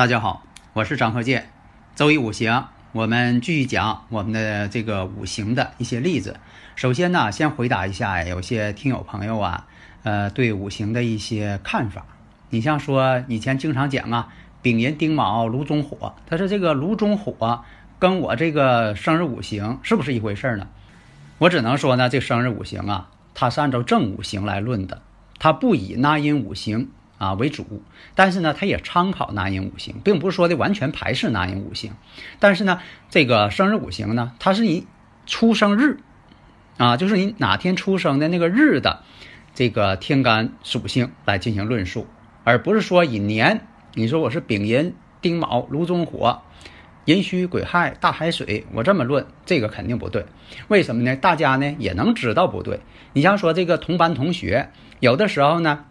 大家好，我是张鹤剑。周易五行，我们继续讲我们的这个五行的一些例子。首先呢，先回答一下有些听友朋友啊，呃，对五行的一些看法。你像说以前经常讲啊，丙寅丁卯炉中火，他说这个炉中火跟我这个生日五行是不是一回事呢？我只能说呢，这生日五行啊，它是按照正五行来论的，它不以纳音五行。啊为主，但是呢，它也参考纳音五行，并不是说的完全排斥纳音五行。但是呢，这个生日五行呢，它是以出生日，啊，就是你哪天出生的那个日的这个天干属性来进行论述，而不是说以年。你说我是丙寅、丁卯、炉中火、寅戌、癸亥、大海水，我这么论，这个肯定不对。为什么呢？大家呢也能知道不对。你像说这个同班同学，有的时候呢。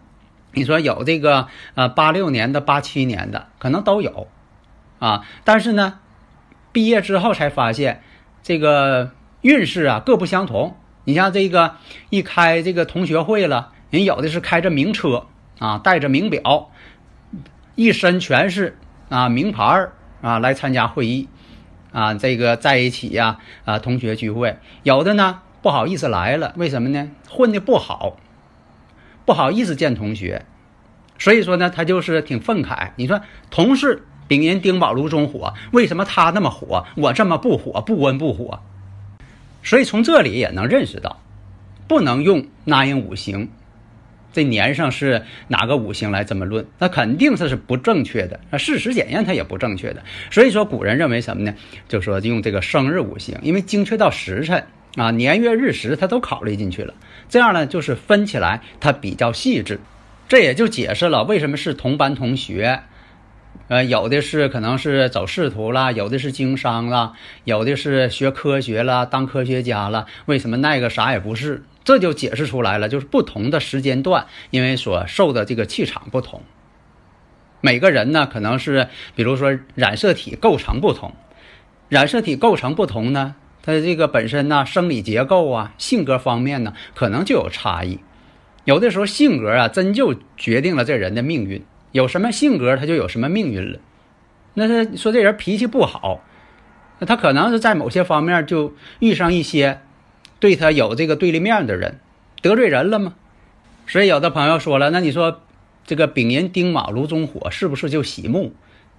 你说有这个呃八六年的八七年的可能都有，啊，但是呢，毕业之后才发现这个运势啊各不相同。你像这个一开这个同学会了，人有的是开着名车啊，带着名表，一身全是啊名牌儿啊来参加会议啊，这个在一起呀啊同学聚会，有的呢不好意思来了，为什么呢？混的不好。不好意思见同学，所以说呢，他就是挺愤慨。你说同是丙寅丁卯炉中火，为什么他那么火，我这么不火，不温不火？所以从这里也能认识到，不能用纳音五行，这年上是哪个五行来这么论，那肯定是是不正确的。那事实检验它也不正确的。所以说古人认为什么呢？就说用这个生日五行，因为精确到时辰。啊，年月日时他都考虑进去了，这样呢就是分起来它比较细致，这也就解释了为什么是同班同学，呃，有的是可能是走仕途啦，有的是经商啦，有的是学科学啦，当科学家了，为什么那个啥也不是？这就解释出来了，就是不同的时间段，因为所受的这个气场不同，每个人呢可能是比如说染色体构成不同，染色体构成不同呢。他这个本身呢，生理结构啊，性格方面呢，可能就有差异。有的时候性格啊，真就决定了这人的命运。有什么性格，他就有什么命运了。那他说这人脾气不好，那他可能是在某些方面就遇上一些对他有这个对立面的人，得罪人了吗？所以有的朋友说了，那你说这个丙寅丁卯炉中火是不是就喜木？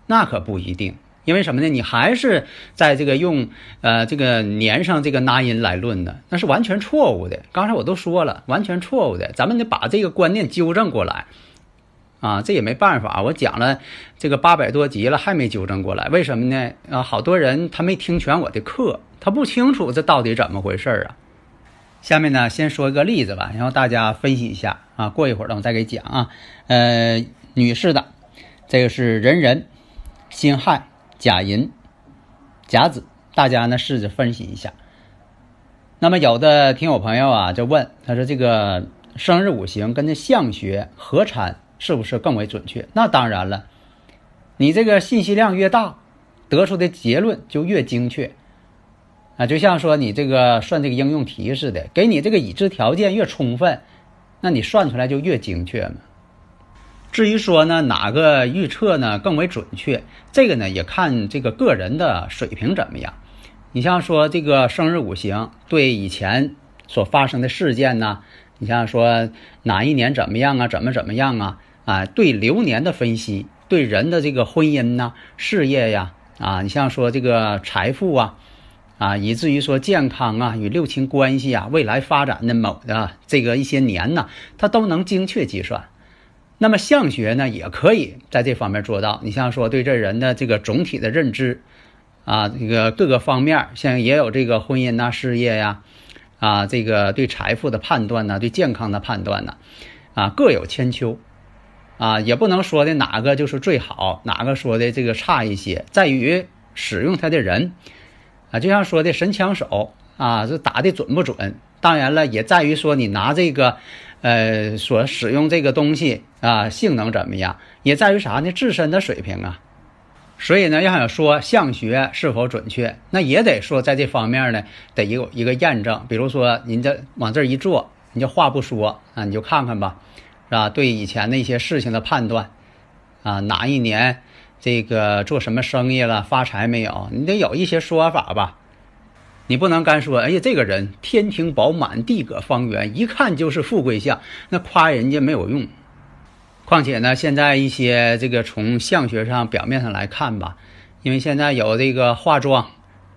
那可不一定。因为什么呢？你还是在这个用呃这个年上这个纳音来论的，那是完全错误的。刚才我都说了，完全错误的。咱们得把这个观念纠正过来啊！这也没办法，我讲了这个八百多集了，还没纠正过来。为什么呢？啊，好多人他没听全我的课，他不清楚这到底怎么回事啊。下面呢，先说一个例子吧，然后大家分析一下啊。过一会儿呢，我再给讲啊。呃，女士的，这个是人人辛亥。甲寅、甲子，大家呢试着分析一下。那么有的听友朋友啊就问，他说这个生日五行跟这相学合参是不是更为准确？那当然了，你这个信息量越大，得出的结论就越精确啊。就像说你这个算这个应用题似的，给你这个已知条件越充分，那你算出来就越精确嘛。至于说呢，哪个预测呢更为准确？这个呢也看这个个人的水平怎么样。你像说这个生日五行对以前所发生的事件呢，你像说哪一年怎么样啊，怎么怎么样啊？啊，对流年的分析，对人的这个婚姻呐、事业呀，啊，你像说这个财富啊，啊，以至于说健康啊与六亲关系啊，未来发展的某的这个一些年呢，它都能精确计算。那么相学呢，也可以在这方面做到。你像说对这人的这个总体的认知，啊，这个各个方面，像也有这个婚姻呐、事业呀，啊，这个对财富的判断呐，对健康的判断呐，啊，各有千秋，啊，也不能说的哪个就是最好，哪个说的这个差一些，在于使用它的人，啊，就像说的神枪手啊，这打的准不准？当然了，也在于说你拿这个，呃，所使用这个东西啊，性能怎么样？也在于啥呢？自身的水平啊。所以呢，要想说相学是否准确，那也得说在这方面呢，得有一个验证。比如说，您这往这一坐，你就话不说啊，你就看看吧，是吧？对以前的一些事情的判断，啊，哪一年这个做什么生意了，发财没有？你得有一些说法吧。你不能干说，哎呀，这个人天庭饱满，地阁方圆，一看就是富贵相，那夸人家没有用。况且呢，现在一些这个从相学上表面上来看吧，因为现在有这个化妆、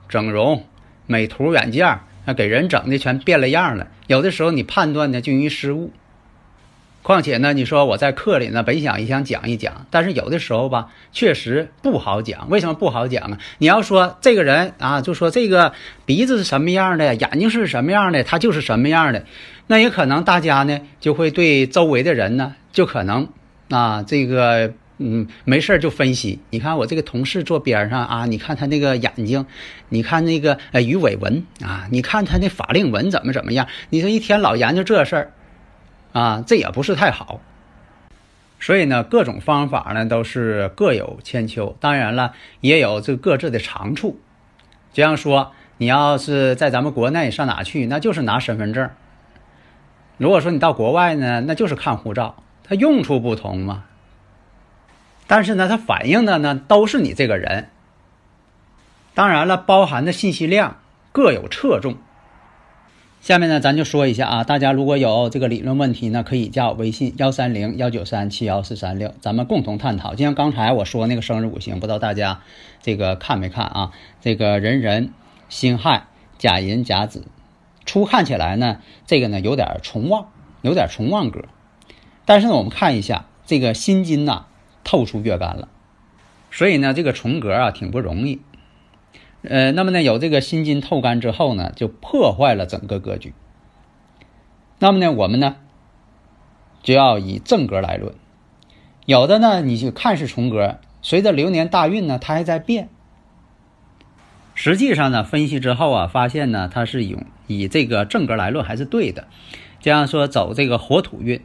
整容、美图软件，那给人整的全变了样了。有的时候你判断呢就容易失误。况且呢，你说我在课里呢本想也想讲一讲，但是有的时候吧，确实不好讲。为什么不好讲啊？你要说这个人啊，就说这个鼻子是什么样的，眼睛是什么样的，他就是什么样的，那也可能大家呢就会对周围的人呢就可能。啊，这个嗯，没事就分析。你看我这个同事坐边上啊，你看他那个眼睛，你看那个呃鱼尾纹啊，你看他那法令纹怎么怎么样？你说一天老研究这事儿，啊，这也不是太好。所以呢，各种方法呢都是各有千秋。当然了，也有这各自的长处。就像说，你要是在咱们国内上哪去，那就是拿身份证；如果说你到国外呢，那就是看护照。它用处不同嘛，但是呢，它反映的呢都是你这个人。当然了，包含的信息量各有侧重。下面呢，咱就说一下啊，大家如果有这个理论问题呢，可以加我微信幺三零幺九三七幺四三六，咱们共同探讨。就像刚才我说那个生日五行，不知道大家这个看没看啊？这个人人辛亥甲寅甲子，初看起来呢，这个呢有点重旺，有点重旺格。但是呢，我们看一下这个辛金呐，透出月干了，所以呢，这个重格啊挺不容易。呃，那么呢，有这个辛金透干之后呢，就破坏了整个格局。那么呢，我们呢就要以正格来论。有的呢，你就看是重格，随着流年大运呢，它还在变。实际上呢，分析之后啊，发现呢，它是用以这个正格来论还是对的。这样说，走这个火土运。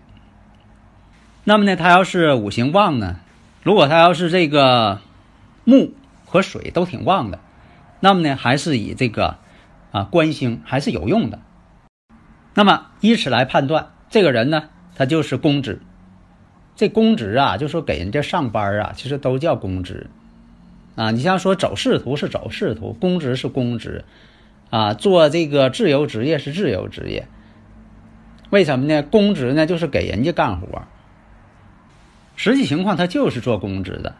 那么呢，它要是五行旺呢，如果它要是这个木和水都挺旺的，那么呢，还是以这个啊官星还是有用的。那么以此来判断，这个人呢，他就是公职。这公职啊，就说给人家上班啊，其实都叫公职啊。你像说走仕途是走仕途，公职是公职啊，做这个自由职业是自由职业。为什么呢？公职呢，就是给人家干活。实际情况，他就是做公职的，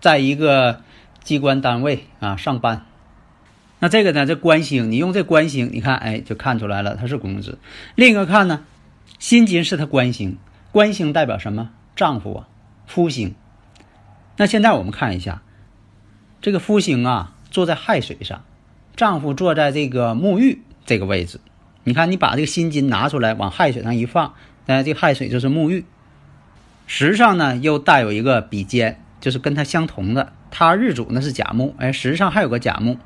在一个机关单位啊上班。那这个呢，这官星，你用这官星，你看，哎，就看出来了，他是公子。另一个看呢，辛金是他官星，官星代表什么？丈夫啊，夫星。那现在我们看一下，这个夫星啊，坐在亥水上，丈夫坐在这个沐浴这个位置。你看，你把这个辛金拿出来，往亥水上一放，那这亥水就是沐浴。时上呢，又带有一个比肩，就是跟它相同的。它日主呢是甲木，哎，时上还有个甲木，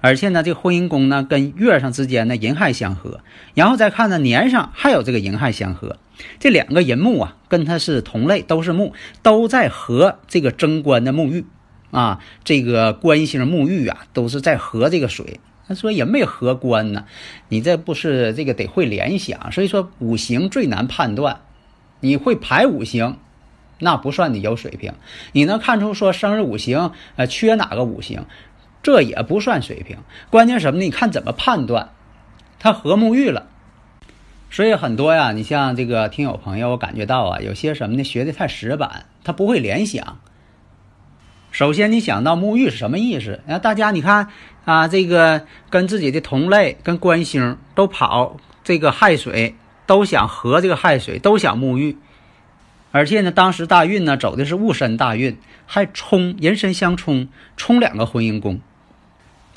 而且呢，这个婚姻宫呢跟月上之间呢寅亥相合，然后再看呢年上还有这个寅亥相合，这两个寅木啊跟它是同类，都是木，都在合这个贞观的沐浴啊，这个官星沐浴啊都是在合这个水。他说也没合官呢，你这不是这个得会联想，所以说五行最难判断。你会排五行，那不算你有水平。你能看出说生日五行呃缺哪个五行，这也不算水平。关键什么呢？你看怎么判断？他合沐浴了，所以很多呀，你像这个听友朋友，我感觉到啊，有些什么呢？学的太死板，他不会联想。首先你想到沐浴是什么意思？那大家你看啊，这个跟自己的同类跟官星都跑这个亥水。都想合这个亥水，都想沐浴，而且呢，当时大运呢走的是戊申大运，还冲人身相冲，冲两个婚姻宫，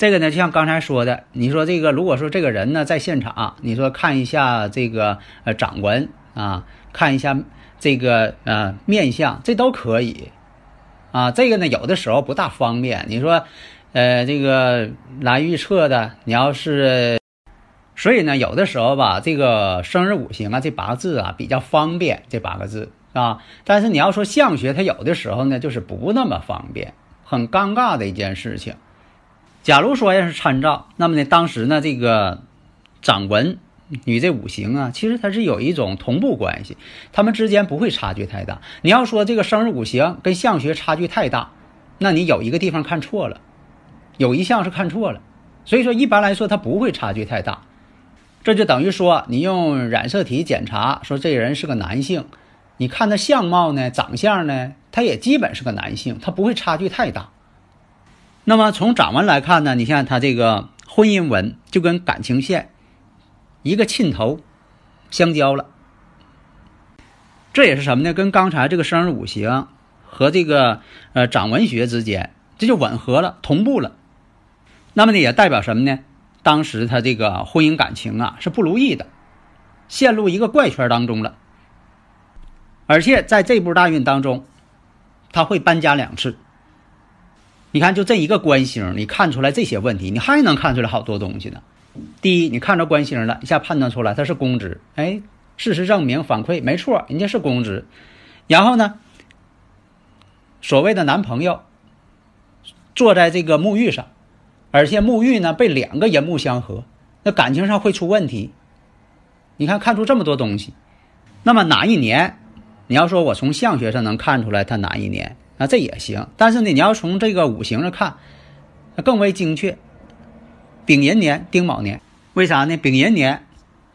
这个呢，就像刚才说的，你说这个，如果说这个人呢在现场，你说看一下这个呃掌纹啊，看一下这个呃面相，这都可以啊。这个呢，有的时候不大方便。你说，呃，这个来预测的，你要是，所以呢，有的时候吧，这个生日五行啊，这八个字啊比较方便，这八个字啊。但是你要说相学，它有的时候呢就是不那么方便，很尴尬的一件事情。假如说要是参照，那么呢，当时呢，这个掌纹与这五行啊，其实它是有一种同步关系，它们之间不会差距太大。你要说这个生日五行跟相学差距太大，那你有一个地方看错了，有一项是看错了。所以说，一般来说它不会差距太大。这就等于说，你用染色体检查说这人是个男性，你看他相貌呢、长相呢，他也基本是个男性，他不会差距太大。那么从掌纹来看呢，你像他这个婚姻纹就跟感情线一个沁头相交了，这也是什么呢？跟刚才这个生日五行和这个呃掌纹学之间这就吻合了，同步了。那么呢，也代表什么呢？当时他这个婚姻感情啊是不如意的，陷入一个怪圈当中了。而且在这部大运当中，他会搬家两次。你看，就这一个官星，你看出来这些问题，你还能看出来好多东西呢。第一，你看着官星了，一下判断出来他是公职，哎，事实证明反馈没错，人家是公职。然后呢，所谓的男朋友坐在这个沐浴上，而且沐浴呢被两个人木相合，那感情上会出问题。你看看出这么多东西，那么哪一年？你要说我从相学上能看出来他哪一年？那这也行，但是呢，你要从这个五行上看，更为精确。丙寅年、丁卯年，为啥呢？丙寅年，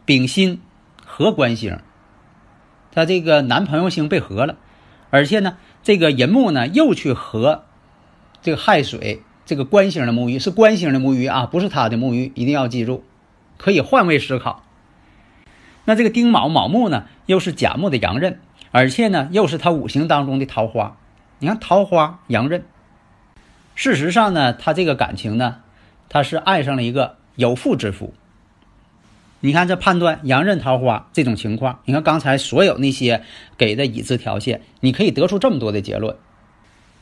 丙辛合官星，他这个男朋友星被合了，而且呢，这个寅木呢又去合这个亥水，这个官星的木鱼是官星的木鱼啊，不是他的木鱼，一定要记住，可以换位思考。那这个丁卯卯木呢，又是甲木的阳刃，而且呢，又是他五行当中的桃花。你看桃花阳刃，事实上呢，他这个感情呢，他是爱上了一个有妇之夫。你看这判断阳刃桃花这种情况，你看刚才所有那些给的已知条件，你可以得出这么多的结论。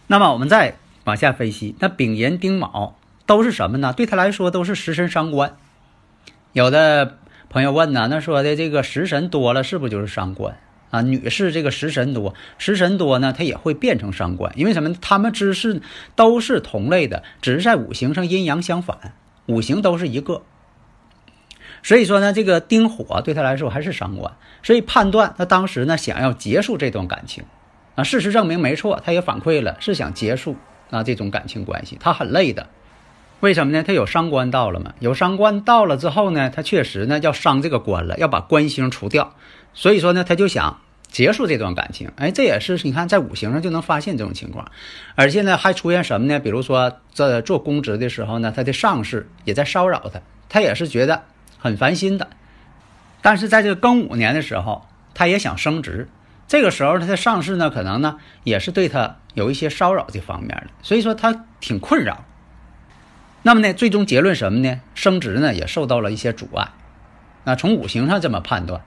那么我们再往下分析，那丙寅丁卯都是什么呢？对他来说都是食神伤官。有的朋友问呢，那说的这个食神多了，是不是就是伤官？啊，女士这个食神多，食神多呢，它也会变成伤官，因为什么？他们只是都是同类的，只是在五行上阴阳相反，五行都是一个。所以说呢，这个丁火对他来说还是伤官，所以判断他当时呢想要结束这段感情，啊，事实证明没错，他也反馈了是想结束啊这种感情关系，他很累的。为什么呢？他有伤官到了嘛？有伤官到了之后呢，他确实呢要伤这个官了，要把官星除掉，所以说呢他就想。结束这段感情，哎，这也是你看在五行上就能发现这种情况，而且呢还出现什么呢？比如说这做公职的时候呢，他的上司也在骚扰他，他也是觉得很烦心的。但是在这个庚午年的时候，他也想升职，这个时候他的上司呢可能呢也是对他有一些骚扰这方面的，所以说他挺困扰。那么呢，最终结论什么呢？升职呢也受到了一些阻碍。那从五行上这么判断。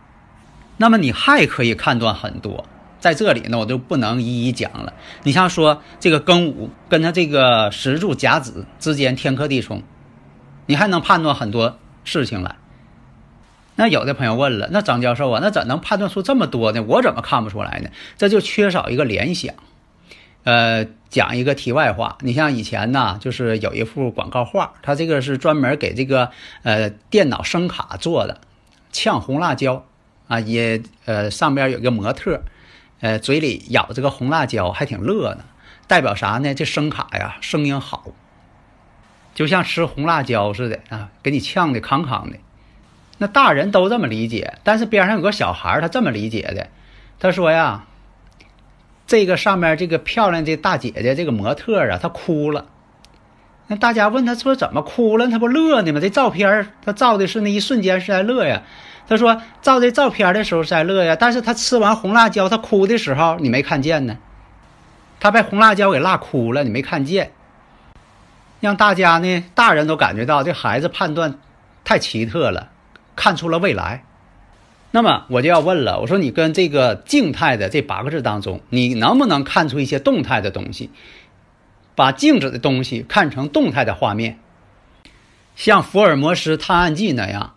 那么你还可以判断很多，在这里呢，我就不能一一讲了。你像说这个庚午跟他这个石柱甲子之间天克地冲，你还能判断很多事情来。那有的朋友问了，那张教授啊，那怎能判断出这么多呢？我怎么看不出来呢？这就缺少一个联想。呃，讲一个题外话，你像以前呢，就是有一幅广告画，它这个是专门给这个呃电脑声卡做的，呛红辣椒。啊，也呃，上边有个模特，呃，嘴里咬这个红辣椒，还挺乐呢。代表啥呢？这声卡呀，声音好，就像吃红辣椒似的啊，给你呛的康康的。那大人都这么理解，但是边上有个小孩他这么理解的。他说呀，这个上面这个漂亮的大姐姐，这个模特啊，她哭了。那大家问他说怎么哭了？他不乐呢吗？这照片他照的是那一瞬间是在乐呀。他说照这照片的时候在乐呀，但是他吃完红辣椒，他哭的时候你没看见呢，他被红辣椒给辣哭了，你没看见。让大家呢，大人都感觉到这孩子判断太奇特了，看出了未来。那么我就要问了，我说你跟这个静态的这八个字当中，你能不能看出一些动态的东西？把静止的东西看成动态的画面，像福尔摩斯探案记那样，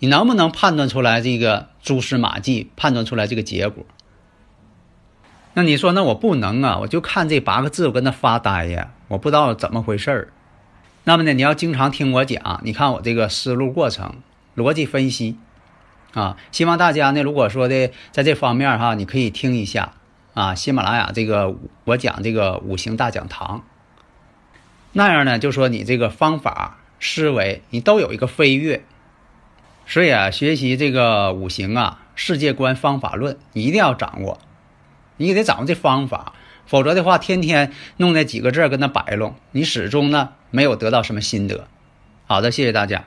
你能不能判断出来这个蛛丝马迹，判断出来这个结果？那你说，那我不能啊，我就看这八个字，我跟那发呆呀，我不知道怎么回事儿。那么呢，你要经常听我讲，你看我这个思路过程、逻辑分析。啊，希望大家呢，如果说的在这方面哈，你可以听一下啊，喜马拉雅这个我讲这个五行大讲堂，那样呢，就说你这个方法思维你都有一个飞跃，所以啊，学习这个五行啊，世界观方法论你一定要掌握，你也得掌握这方法，否则的话，天天弄那几个字跟那摆弄，你始终呢没有得到什么心得。好的，谢谢大家。